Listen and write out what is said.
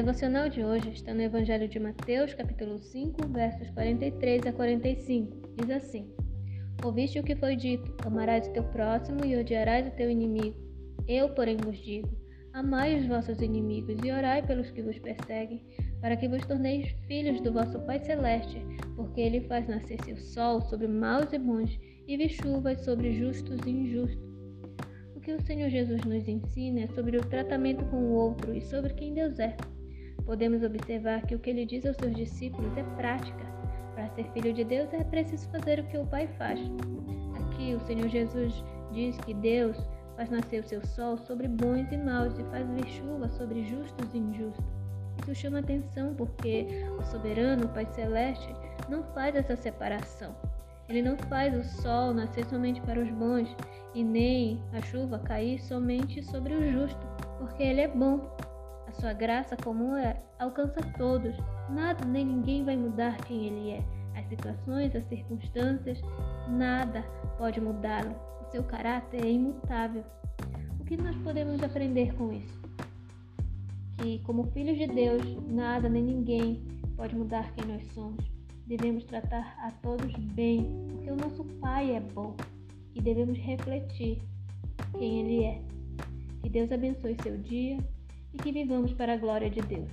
devocional de hoje está no Evangelho de Mateus, capítulo 5, versos 43 a 45. Diz assim: Ouviste o que foi dito: Amarás o teu próximo e odiarás o teu inimigo. Eu, porém, vos digo: Amai os vossos inimigos e orai pelos que vos perseguem, para que vos torneis filhos do vosso Pai Celeste, porque ele faz nascer seu sol sobre maus e bons e vi chuvas sobre justos e injustos. O que o Senhor Jesus nos ensina é sobre o tratamento com o outro e sobre quem Deus é. Podemos observar que o que ele diz aos seus discípulos é prática. Para ser filho de Deus é preciso fazer o que o Pai faz. Aqui o Senhor Jesus diz que Deus faz nascer o seu sol sobre bons e maus e faz vir chuva sobre justos e injustos. Isso chama atenção porque o soberano, o Pai Celeste, não faz essa separação. Ele não faz o sol nascer somente para os bons e nem a chuva cair somente sobre o justo, porque ele é bom. Sua graça comum é, alcança todos. Nada nem ninguém vai mudar quem ele é. As situações, as circunstâncias, nada pode mudá-lo. O seu caráter é imutável. O que nós podemos aprender com isso? Que, como filhos de Deus, nada nem ninguém pode mudar quem nós somos. Devemos tratar a todos bem, porque o nosso Pai é bom e devemos refletir quem Ele é. Que Deus abençoe seu dia e que vivamos para a glória de Deus.